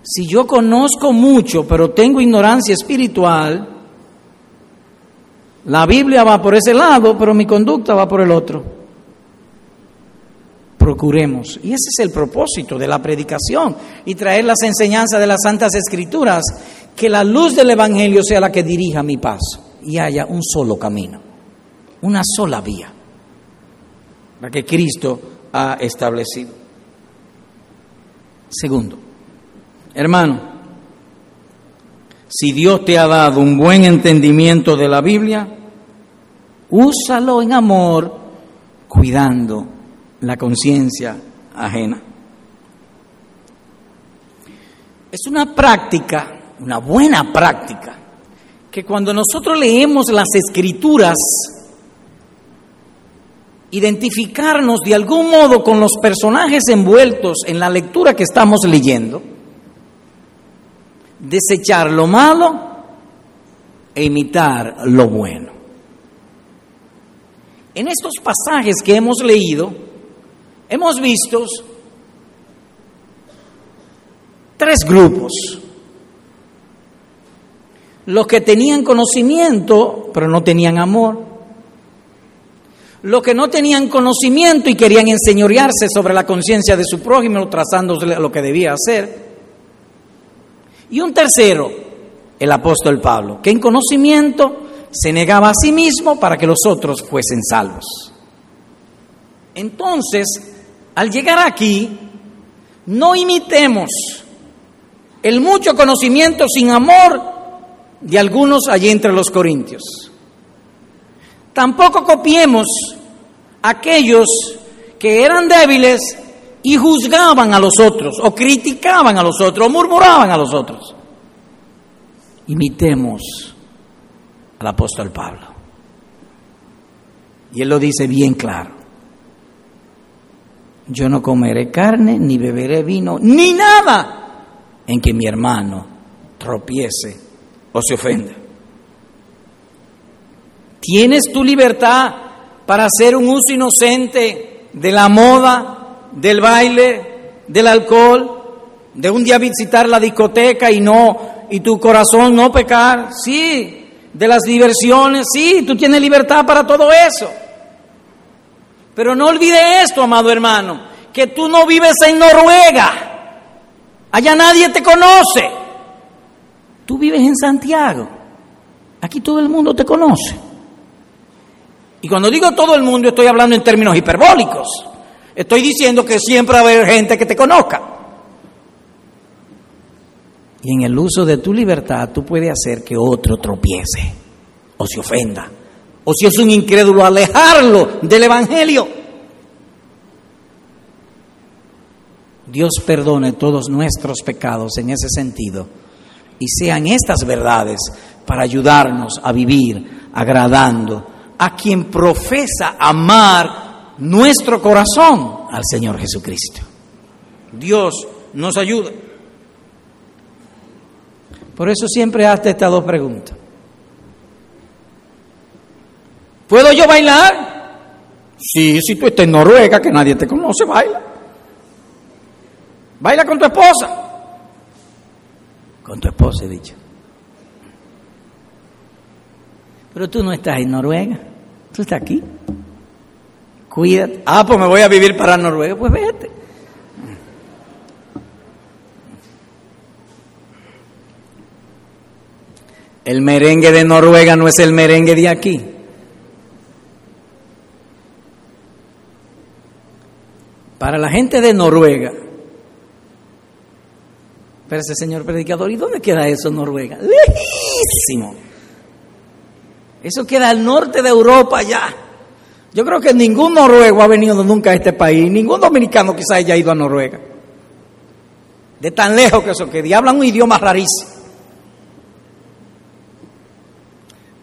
Si yo conozco mucho, pero tengo ignorancia espiritual, la Biblia va por ese lado, pero mi conducta va por el otro. Procuremos. Y ese es el propósito de la predicación y traer las enseñanzas de las Santas Escrituras, que la luz del Evangelio sea la que dirija mi paso y haya un solo camino, una sola vía, la que Cristo ha establecido. Segundo, Hermano, si Dios te ha dado un buen entendimiento de la Biblia, úsalo en amor, cuidando la conciencia ajena. Es una práctica, una buena práctica, que cuando nosotros leemos las escrituras, identificarnos de algún modo con los personajes envueltos en la lectura que estamos leyendo, desechar lo malo e imitar lo bueno. En estos pasajes que hemos leído, hemos visto tres grupos. Los que tenían conocimiento, pero no tenían amor. Los que no tenían conocimiento y querían enseñorearse sobre la conciencia de su prójimo, trazándose lo que debía hacer. Y un tercero, el apóstol Pablo, que en conocimiento se negaba a sí mismo para que los otros fuesen salvos. Entonces, al llegar aquí, no imitemos el mucho conocimiento sin amor de algunos allí entre los corintios. Tampoco copiemos aquellos que eran débiles y juzgaban a los otros, o criticaban a los otros, o murmuraban a los otros. Imitemos al apóstol Pablo. Y él lo dice bien claro. Yo no comeré carne, ni beberé vino, ni nada en que mi hermano tropiece o se ofenda. ¿Tienes tu libertad para hacer un uso inocente de la moda, del baile, del alcohol, de un día visitar la discoteca y no, y tu corazón no pecar, sí, de las diversiones, sí, tú tienes libertad para todo eso. Pero no olvide esto, amado hermano, que tú no vives en Noruega, allá nadie te conoce, tú vives en Santiago, aquí todo el mundo te conoce. Y cuando digo todo el mundo estoy hablando en términos hiperbólicos. Estoy diciendo que siempre va a haber gente que te conozca. Y en el uso de tu libertad tú puedes hacer que otro tropiece o se ofenda o si es un incrédulo, alejarlo del Evangelio. Dios perdone todos nuestros pecados en ese sentido y sean estas verdades para ayudarnos a vivir agradando a quien profesa amar nuestro corazón al Señor Jesucristo. Dios nos ayuda. Por eso siempre hazte estas dos preguntas. ¿Puedo yo bailar? Sí, si tú estás en Noruega, que nadie te conoce, baila. Baila con tu esposa. Con tu esposa, he dicho. Pero tú no estás en Noruega, tú estás aquí. Cuídate. Ah, pues me voy a vivir para Noruega, pues vete. El merengue de Noruega no es el merengue de aquí. Para la gente de Noruega, ese señor predicador, ¿y dónde queda eso, Noruega? Lejísimo. Eso queda al norte de Europa ya. Yo creo que ningún noruego ha venido nunca a este país, ningún dominicano quizás haya ido a Noruega. De tan lejos que eso queda. hablan un idioma rarísimo.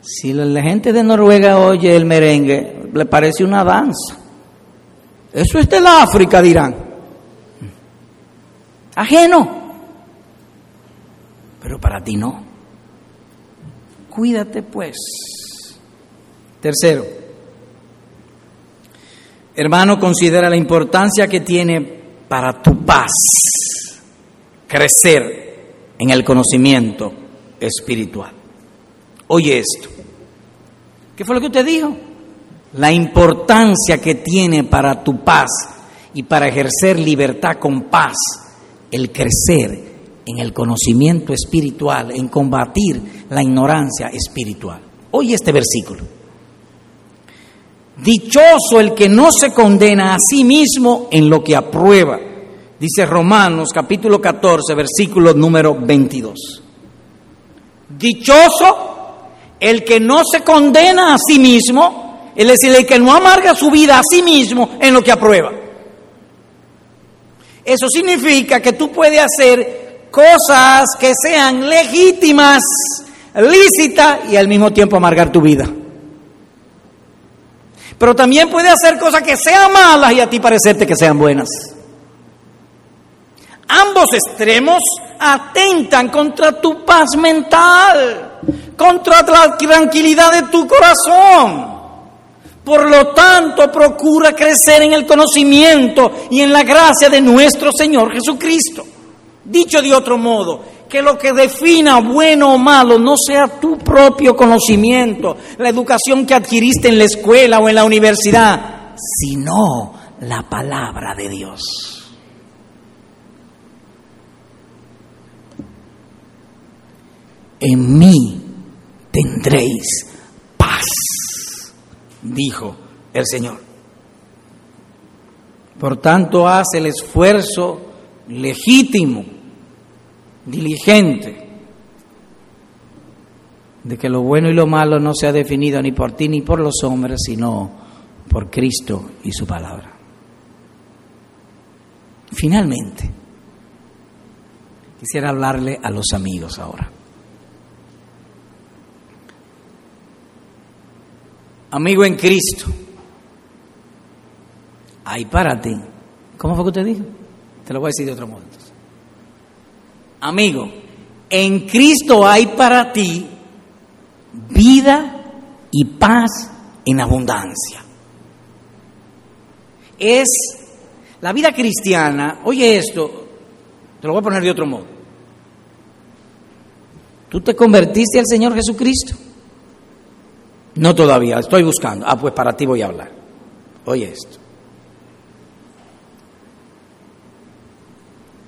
Si la gente de Noruega oye el merengue, le parece una danza. Eso es del África, dirán. Ajeno. Pero para ti no. Cuídate pues. Tercero, hermano, considera la importancia que tiene para tu paz crecer en el conocimiento espiritual. Oye esto. ¿Qué fue lo que usted dijo? La importancia que tiene para tu paz y para ejercer libertad con paz el crecer en el conocimiento espiritual, en combatir la ignorancia espiritual. Oye este versículo. Dichoso el que no se condena a sí mismo en lo que aprueba. Dice Romanos capítulo 14, versículo número 22. Dichoso el que no se condena a sí mismo, es decir, el que no amarga su vida a sí mismo en lo que aprueba. Eso significa que tú puedes hacer cosas que sean legítimas, lícitas y al mismo tiempo amargar tu vida. Pero también puede hacer cosas que sean malas y a ti parecerte que sean buenas. Ambos extremos atentan contra tu paz mental, contra la tranquilidad de tu corazón. Por lo tanto, procura crecer en el conocimiento y en la gracia de nuestro Señor Jesucristo. Dicho de otro modo, que lo que defina bueno o malo no sea tu propio conocimiento, la educación que adquiriste en la escuela o en la universidad, sino la palabra de Dios. En mí tendréis paz, dijo el Señor. Por tanto, haz el esfuerzo legítimo diligente de que lo bueno y lo malo no sea definido ni por ti ni por los hombres, sino por Cristo y su palabra. Finalmente, quisiera hablarle a los amigos ahora. Amigo en Cristo, hay para ti. ¿Cómo fue que usted dijo? Te lo voy a decir de otro modo. Amigo, en Cristo hay para ti vida y paz en abundancia. Es la vida cristiana, oye esto, te lo voy a poner de otro modo. ¿Tú te convertiste al Señor Jesucristo? No todavía, estoy buscando. Ah, pues para ti voy a hablar. Oye esto.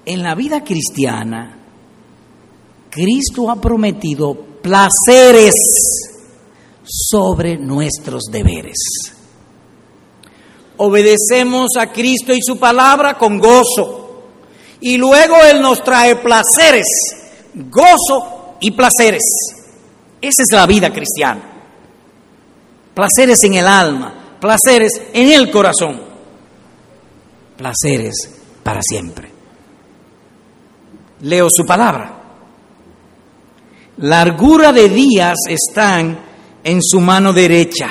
En la vida cristiana, Cristo ha prometido placeres sobre nuestros deberes. Obedecemos a Cristo y su palabra con gozo. Y luego Él nos trae placeres, gozo y placeres. Esa es la vida cristiana. placeres en el alma, placeres en el corazón, placeres para siempre. Leo su palabra. Largura de días están en su mano derecha.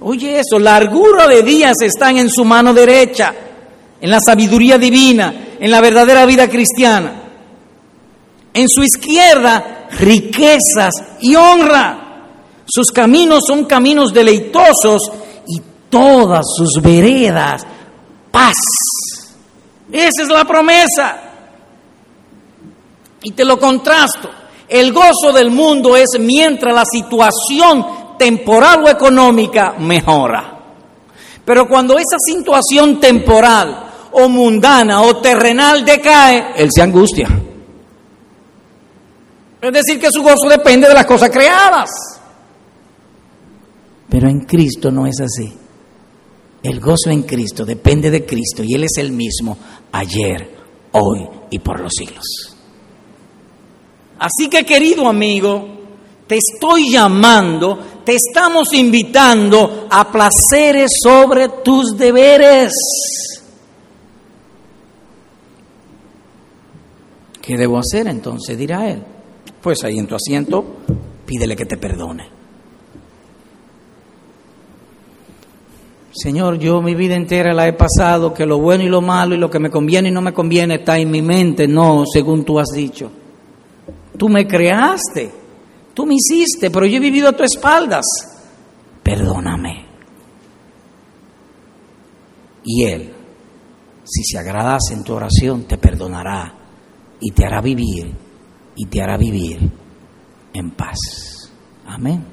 Oye eso, largura de días están en su mano derecha, en la sabiduría divina, en la verdadera vida cristiana. En su izquierda, riquezas y honra. Sus caminos son caminos deleitosos y todas sus veredas, paz. Esa es la promesa. Y te lo contrasto. El gozo del mundo es mientras la situación temporal o económica mejora. Pero cuando esa situación temporal o mundana o terrenal decae, él se angustia. Es decir, que su gozo depende de las cosas creadas. Pero en Cristo no es así. El gozo en Cristo depende de Cristo y Él es el mismo ayer, hoy y por los siglos. Así que querido amigo, te estoy llamando, te estamos invitando a placeres sobre tus deberes. ¿Qué debo hacer entonces? Dirá él. Pues ahí en tu asiento, pídele que te perdone. Señor, yo mi vida entera la he pasado, que lo bueno y lo malo y lo que me conviene y no me conviene está en mi mente, no, según tú has dicho. Tú me creaste, tú me hiciste, pero yo he vivido a tus espaldas. Perdóname. Y Él, si se agradase en tu oración, te perdonará y te hará vivir y te hará vivir en paz. Amén.